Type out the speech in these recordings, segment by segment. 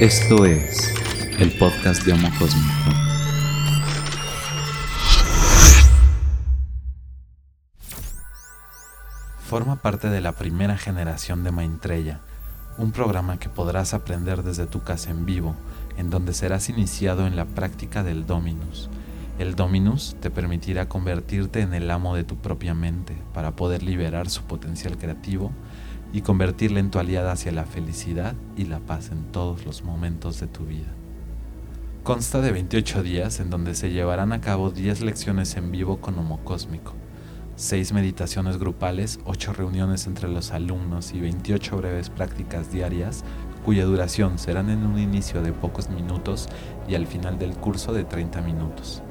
Esto es el podcast de Homo Cósmico. Forma parte de la primera generación de Maitreya, un programa que podrás aprender desde tu casa en vivo, en donde serás iniciado en la práctica del Dominus. El Dominus te permitirá convertirte en el amo de tu propia mente para poder liberar su potencial creativo y convertirla en tu aliada hacia la felicidad y la paz en todos los momentos de tu vida. Consta de 28 días en donde se llevarán a cabo 10 lecciones en vivo con Homo Cósmico, 6 meditaciones grupales, 8 reuniones entre los alumnos y 28 breves prácticas diarias cuya duración serán en un inicio de pocos minutos y al final del curso de 30 minutos.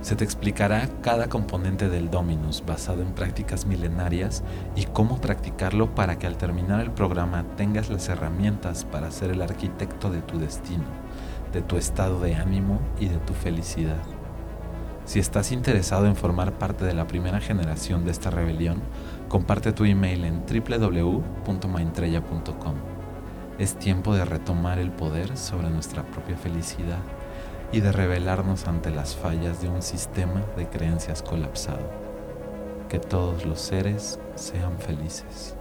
Se te explicará cada componente del Dominus basado en prácticas milenarias y cómo practicarlo para que al terminar el programa tengas las herramientas para ser el arquitecto de tu destino, de tu estado de ánimo y de tu felicidad. Si estás interesado en formar parte de la primera generación de esta rebelión, comparte tu email en www.maintreya.com. Es tiempo de retomar el poder sobre nuestra propia felicidad y de rebelarnos ante las fallas de un sistema de creencias colapsado. Que todos los seres sean felices.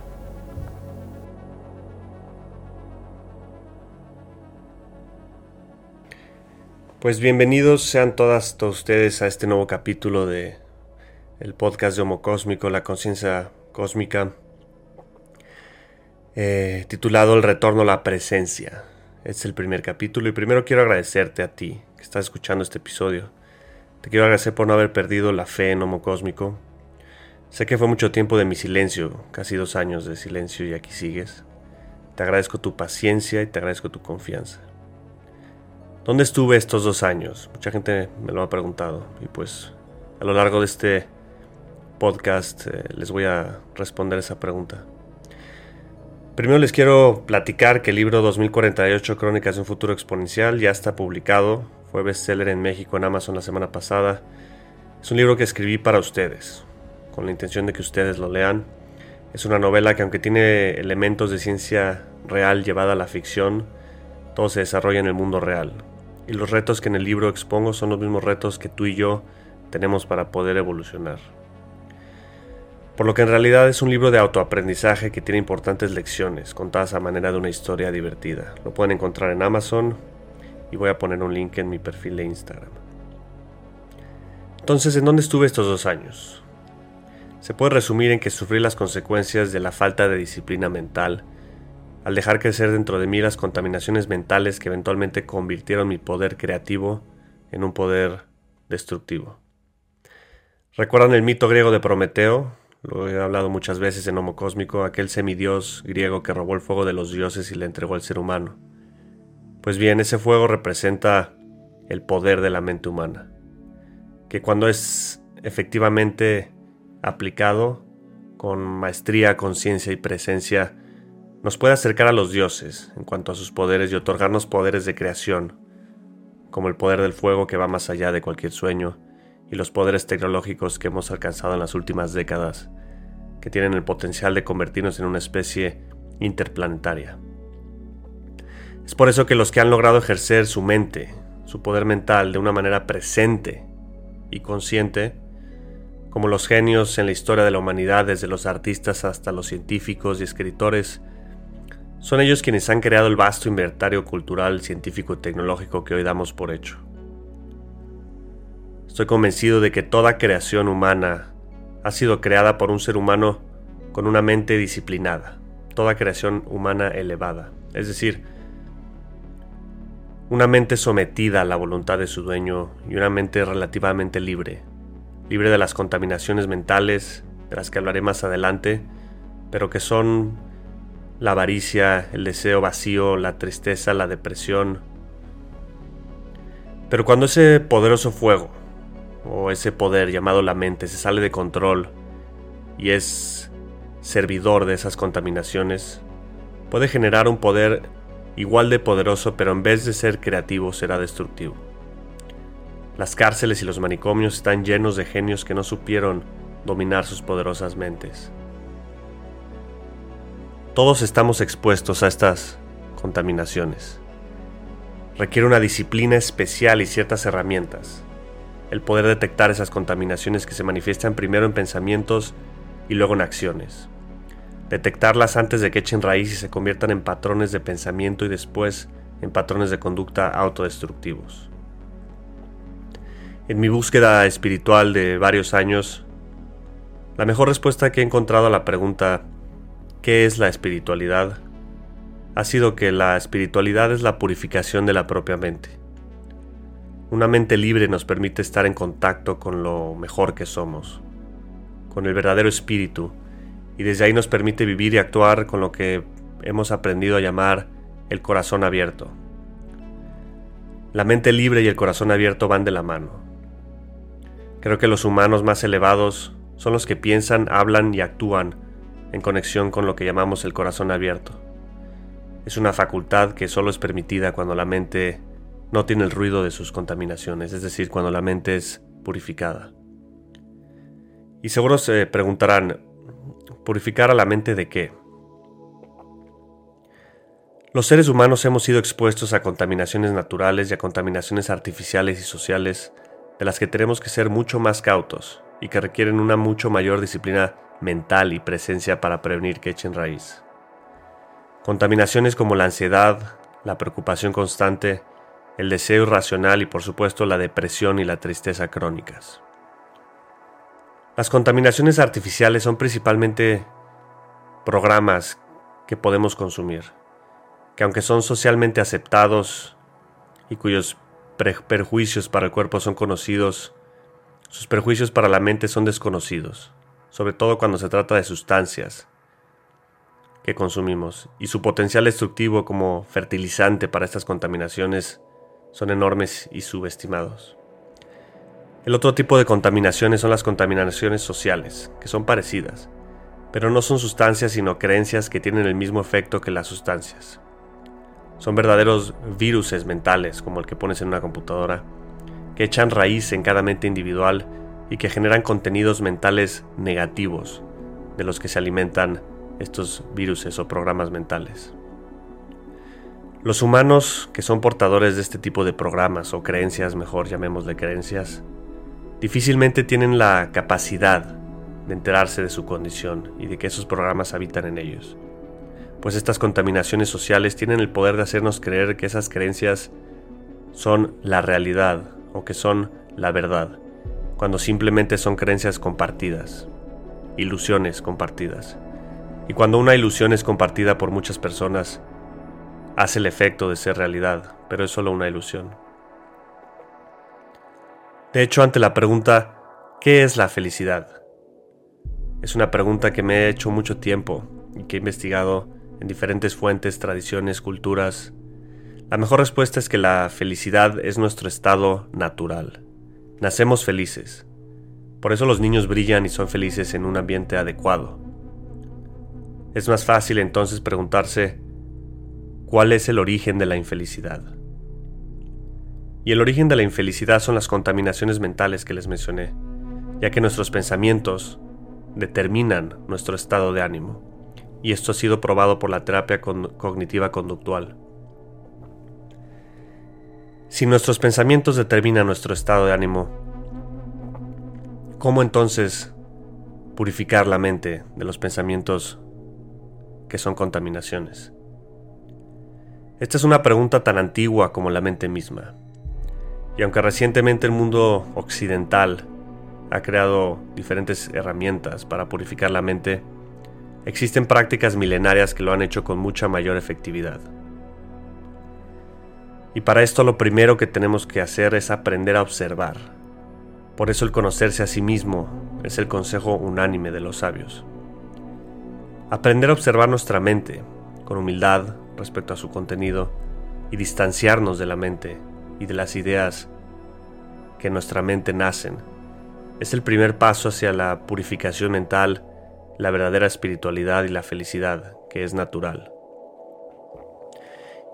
Pues bienvenidos sean todas todos ustedes a este nuevo capítulo de el podcast de Homo Cósmico, la conciencia cósmica, eh, titulado El retorno a la presencia. Este es el primer capítulo y primero quiero agradecerte a ti que estás escuchando este episodio. Te quiero agradecer por no haber perdido la fe en Homo Cósmico. Sé que fue mucho tiempo de mi silencio, casi dos años de silencio y aquí sigues. Te agradezco tu paciencia y te agradezco tu confianza. ¿Dónde estuve estos dos años? Mucha gente me lo ha preguntado y pues a lo largo de este podcast eh, les voy a responder esa pregunta. Primero les quiero platicar que el libro 2048 Crónicas de un futuro exponencial ya está publicado fue bestseller en México en Amazon la semana pasada. Es un libro que escribí para ustedes, con la intención de que ustedes lo lean. Es una novela que aunque tiene elementos de ciencia real llevada a la ficción, todo se desarrolla en el mundo real. Y los retos que en el libro expongo son los mismos retos que tú y yo tenemos para poder evolucionar. Por lo que en realidad es un libro de autoaprendizaje que tiene importantes lecciones contadas a manera de una historia divertida. Lo pueden encontrar en Amazon y voy a poner un link en mi perfil de Instagram. Entonces, ¿en dónde estuve estos dos años? Se puede resumir en que sufrí las consecuencias de la falta de disciplina mental, al dejar crecer dentro de mí las contaminaciones mentales que eventualmente convirtieron mi poder creativo en un poder destructivo. ¿Recuerdan el mito griego de Prometeo? Lo he hablado muchas veces en Homo Cósmico, aquel semidios griego que robó el fuego de los dioses y le entregó al ser humano. Pues bien, ese fuego representa el poder de la mente humana, que cuando es efectivamente aplicado con maestría, conciencia y presencia, nos puede acercar a los dioses en cuanto a sus poderes y otorgarnos poderes de creación, como el poder del fuego que va más allá de cualquier sueño, y los poderes tecnológicos que hemos alcanzado en las últimas décadas, que tienen el potencial de convertirnos en una especie interplanetaria. Es por eso que los que han logrado ejercer su mente, su poder mental de una manera presente y consciente, como los genios en la historia de la humanidad, desde los artistas hasta los científicos y escritores, son ellos quienes han creado el vasto inventario cultural, científico y tecnológico que hoy damos por hecho. Estoy convencido de que toda creación humana ha sido creada por un ser humano con una mente disciplinada, toda creación humana elevada, es decir, una mente sometida a la voluntad de su dueño y una mente relativamente libre, libre de las contaminaciones mentales, de las que hablaré más adelante, pero que son la avaricia, el deseo vacío, la tristeza, la depresión. Pero cuando ese poderoso fuego, o ese poder llamado la mente, se sale de control y es servidor de esas contaminaciones, puede generar un poder igual de poderoso, pero en vez de ser creativo será destructivo. Las cárceles y los manicomios están llenos de genios que no supieron dominar sus poderosas mentes. Todos estamos expuestos a estas contaminaciones. requiere una disciplina especial y ciertas herramientas. El poder detectar esas contaminaciones que se manifiestan primero en pensamientos y luego en acciones. Detectarlas antes de que echen raíz y se conviertan en patrones de pensamiento y después en patrones de conducta autodestructivos. En mi búsqueda espiritual de varios años, la mejor respuesta que he encontrado a la pregunta ¿qué es la espiritualidad? ha sido que la espiritualidad es la purificación de la propia mente. Una mente libre nos permite estar en contacto con lo mejor que somos, con el verdadero espíritu, y desde ahí nos permite vivir y actuar con lo que hemos aprendido a llamar el corazón abierto. La mente libre y el corazón abierto van de la mano. Creo que los humanos más elevados son los que piensan, hablan y actúan en conexión con lo que llamamos el corazón abierto. Es una facultad que solo es permitida cuando la mente no tiene el ruido de sus contaminaciones, es decir, cuando la mente es purificada. Y seguro se preguntarán, ¿purificar a la mente de qué? Los seres humanos hemos sido expuestos a contaminaciones naturales y a contaminaciones artificiales y sociales de las que tenemos que ser mucho más cautos y que requieren una mucho mayor disciplina mental y presencia para prevenir que echen raíz. Contaminaciones como la ansiedad, la preocupación constante, el deseo irracional y por supuesto la depresión y la tristeza crónicas. Las contaminaciones artificiales son principalmente programas que podemos consumir, que aunque son socialmente aceptados y cuyos perjuicios para el cuerpo son conocidos, sus perjuicios para la mente son desconocidos, sobre todo cuando se trata de sustancias, que consumimos y su potencial destructivo como fertilizante para estas contaminaciones son enormes y subestimados. El otro tipo de contaminaciones son las contaminaciones sociales, que son parecidas, pero no son sustancias sino creencias que tienen el mismo efecto que las sustancias. Son verdaderos viruses mentales, como el que pones en una computadora, que echan raíz en cada mente individual y que generan contenidos mentales negativos, de los que se alimentan estos viruses o programas mentales. Los humanos que son portadores de este tipo de programas o creencias, mejor llamémosle creencias, difícilmente tienen la capacidad de enterarse de su condición y de que esos programas habitan en ellos. Pues estas contaminaciones sociales tienen el poder de hacernos creer que esas creencias son la realidad o que son la verdad, cuando simplemente son creencias compartidas, ilusiones compartidas. Y cuando una ilusión es compartida por muchas personas, hace el efecto de ser realidad, pero es solo una ilusión. De hecho, ante la pregunta, ¿qué es la felicidad? Es una pregunta que me he hecho mucho tiempo y que he investigado en diferentes fuentes, tradiciones, culturas. La mejor respuesta es que la felicidad es nuestro estado natural. Nacemos felices. Por eso los niños brillan y son felices en un ambiente adecuado. Es más fácil entonces preguntarse cuál es el origen de la infelicidad. Y el origen de la infelicidad son las contaminaciones mentales que les mencioné, ya que nuestros pensamientos determinan nuestro estado de ánimo, y esto ha sido probado por la terapia cognitiva conductual. Si nuestros pensamientos determinan nuestro estado de ánimo, ¿cómo entonces purificar la mente de los pensamientos que son contaminaciones? Esta es una pregunta tan antigua como la mente misma. Y aunque recientemente el mundo occidental ha creado diferentes herramientas para purificar la mente, existen prácticas milenarias que lo han hecho con mucha mayor efectividad. Y para esto lo primero que tenemos que hacer es aprender a observar. Por eso el conocerse a sí mismo es el consejo unánime de los sabios. Aprender a observar nuestra mente con humildad respecto a su contenido y distanciarnos de la mente y de las ideas que en nuestra mente nacen es el primer paso hacia la purificación mental, la verdadera espiritualidad y la felicidad que es natural.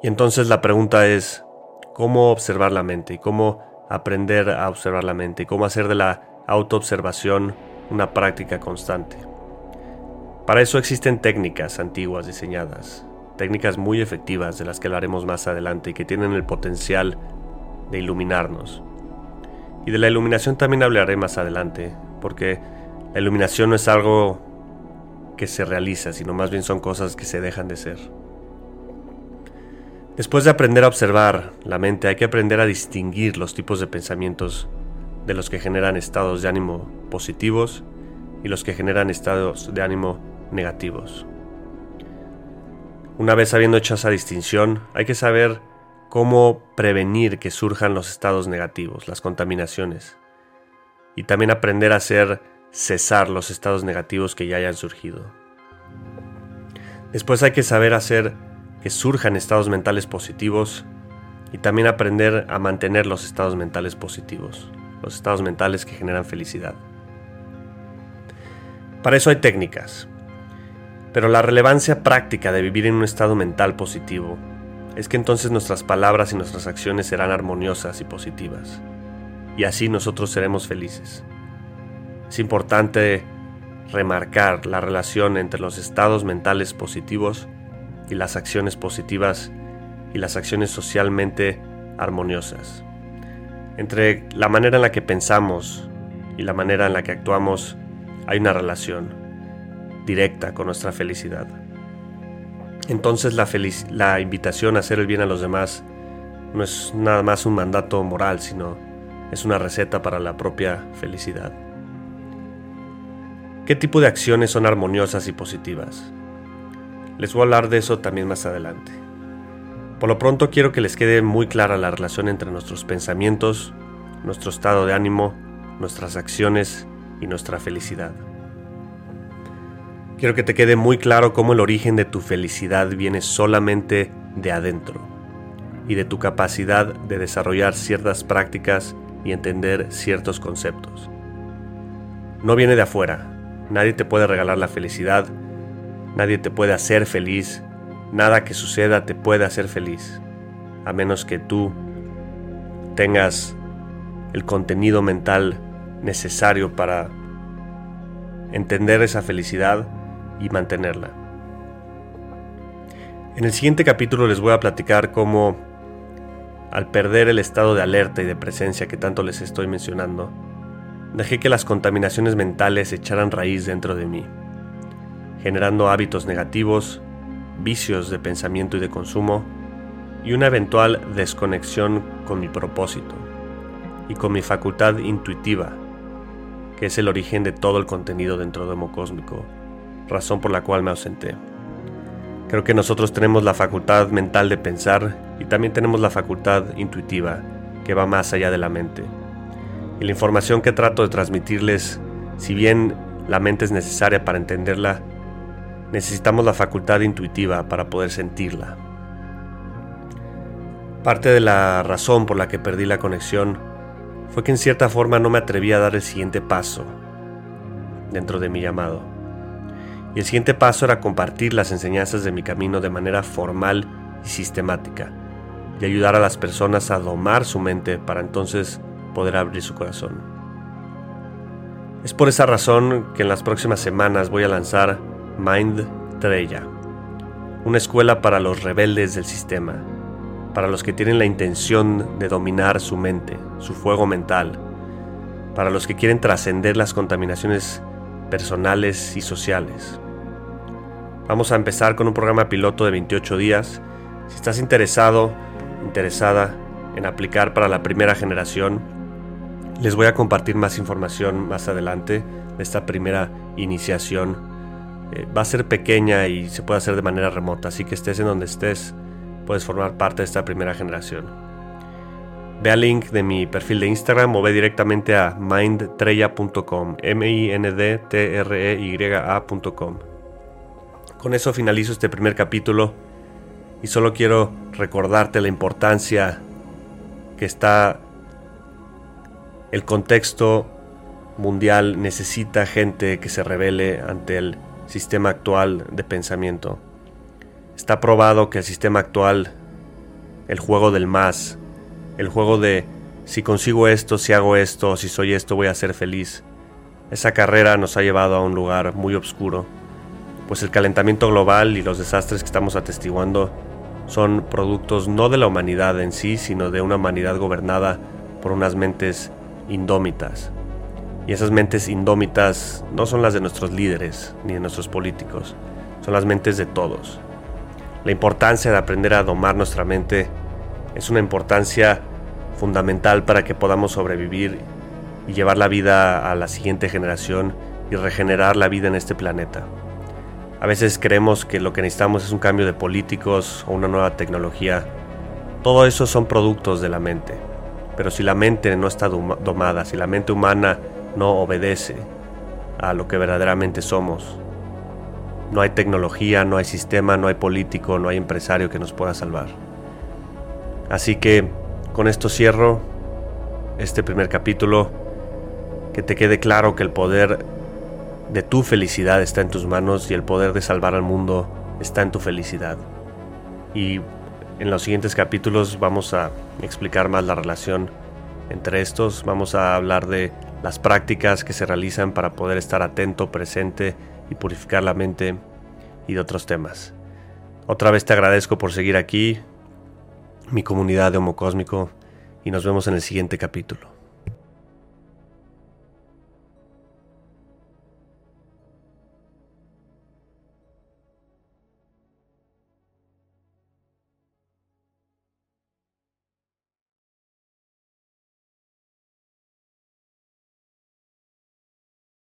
Y entonces la pregunta es, ¿cómo observar la mente y cómo aprender a observar la mente y cómo hacer de la autoobservación una práctica constante? Para eso existen técnicas antiguas diseñadas, técnicas muy efectivas de las que hablaremos más adelante y que tienen el potencial de iluminarnos. Y de la iluminación también hablaré más adelante, porque la iluminación no es algo que se realiza, sino más bien son cosas que se dejan de ser. Después de aprender a observar la mente, hay que aprender a distinguir los tipos de pensamientos de los que generan estados de ánimo positivos y los que generan estados de ánimo negativos. Una vez habiendo hecho esa distinción, hay que saber cómo prevenir que surjan los estados negativos, las contaminaciones, y también aprender a hacer cesar los estados negativos que ya hayan surgido. Después hay que saber hacer que surjan estados mentales positivos y también aprender a mantener los estados mentales positivos, los estados mentales que generan felicidad. Para eso hay técnicas, pero la relevancia práctica de vivir en un estado mental positivo es que entonces nuestras palabras y nuestras acciones serán armoniosas y positivas. Y así nosotros seremos felices. Es importante remarcar la relación entre los estados mentales positivos y las acciones positivas y las acciones socialmente armoniosas. Entre la manera en la que pensamos y la manera en la que actuamos hay una relación directa con nuestra felicidad. Entonces la, la invitación a hacer el bien a los demás no es nada más un mandato moral, sino es una receta para la propia felicidad. ¿Qué tipo de acciones son armoniosas y positivas? Les voy a hablar de eso también más adelante. Por lo pronto quiero que les quede muy clara la relación entre nuestros pensamientos, nuestro estado de ánimo, nuestras acciones y nuestra felicidad. Quiero que te quede muy claro cómo el origen de tu felicidad viene solamente de adentro y de tu capacidad de desarrollar ciertas prácticas y entender ciertos conceptos. No viene de afuera, nadie te puede regalar la felicidad, nadie te puede hacer feliz, nada que suceda te puede hacer feliz, a menos que tú tengas el contenido mental necesario para entender esa felicidad y mantenerla. En el siguiente capítulo les voy a platicar cómo, al perder el estado de alerta y de presencia que tanto les estoy mencionando, dejé que las contaminaciones mentales echaran raíz dentro de mí, generando hábitos negativos, vicios de pensamiento y de consumo, y una eventual desconexión con mi propósito y con mi facultad intuitiva, que es el origen de todo el contenido dentro de Homo Cósmico razón por la cual me ausenté. Creo que nosotros tenemos la facultad mental de pensar y también tenemos la facultad intuitiva que va más allá de la mente. Y la información que trato de transmitirles, si bien la mente es necesaria para entenderla, necesitamos la facultad intuitiva para poder sentirla. Parte de la razón por la que perdí la conexión fue que en cierta forma no me atreví a dar el siguiente paso dentro de mi llamado. Y el siguiente paso era compartir las enseñanzas de mi camino de manera formal y sistemática, y ayudar a las personas a domar su mente para entonces poder abrir su corazón. Es por esa razón que en las próximas semanas voy a lanzar Mind Treya, una escuela para los rebeldes del sistema, para los que tienen la intención de dominar su mente, su fuego mental, para los que quieren trascender las contaminaciones personales y sociales. Vamos a empezar con un programa piloto de 28 días. Si estás interesado, interesada en aplicar para la primera generación, les voy a compartir más información más adelante de esta primera iniciación. Eh, va a ser pequeña y se puede hacer de manera remota, así que estés en donde estés, puedes formar parte de esta primera generación. Ve al link de mi perfil de Instagram o ve directamente a mindtreya.com, m i n d t r e. Con eso finalizo este primer capítulo y solo quiero recordarte la importancia que está el contexto mundial necesita gente que se revele ante el sistema actual de pensamiento. Está probado que el sistema actual, el juego del más, el juego de si consigo esto, si hago esto, si soy esto, voy a ser feliz, esa carrera nos ha llevado a un lugar muy oscuro pues el calentamiento global y los desastres que estamos atestiguando son productos no de la humanidad en sí, sino de una humanidad gobernada por unas mentes indómitas. Y esas mentes indómitas no son las de nuestros líderes ni de nuestros políticos, son las mentes de todos. La importancia de aprender a domar nuestra mente es una importancia fundamental para que podamos sobrevivir y llevar la vida a la siguiente generación y regenerar la vida en este planeta. A veces creemos que lo que necesitamos es un cambio de políticos o una nueva tecnología. Todo eso son productos de la mente. Pero si la mente no está domada, si la mente humana no obedece a lo que verdaderamente somos, no hay tecnología, no hay sistema, no hay político, no hay empresario que nos pueda salvar. Así que con esto cierro este primer capítulo. Que te quede claro que el poder de tu felicidad está en tus manos y el poder de salvar al mundo está en tu felicidad. Y en los siguientes capítulos vamos a explicar más la relación entre estos, vamos a hablar de las prácticas que se realizan para poder estar atento, presente y purificar la mente y de otros temas. Otra vez te agradezco por seguir aquí, mi comunidad de Homo Cósmico, y nos vemos en el siguiente capítulo.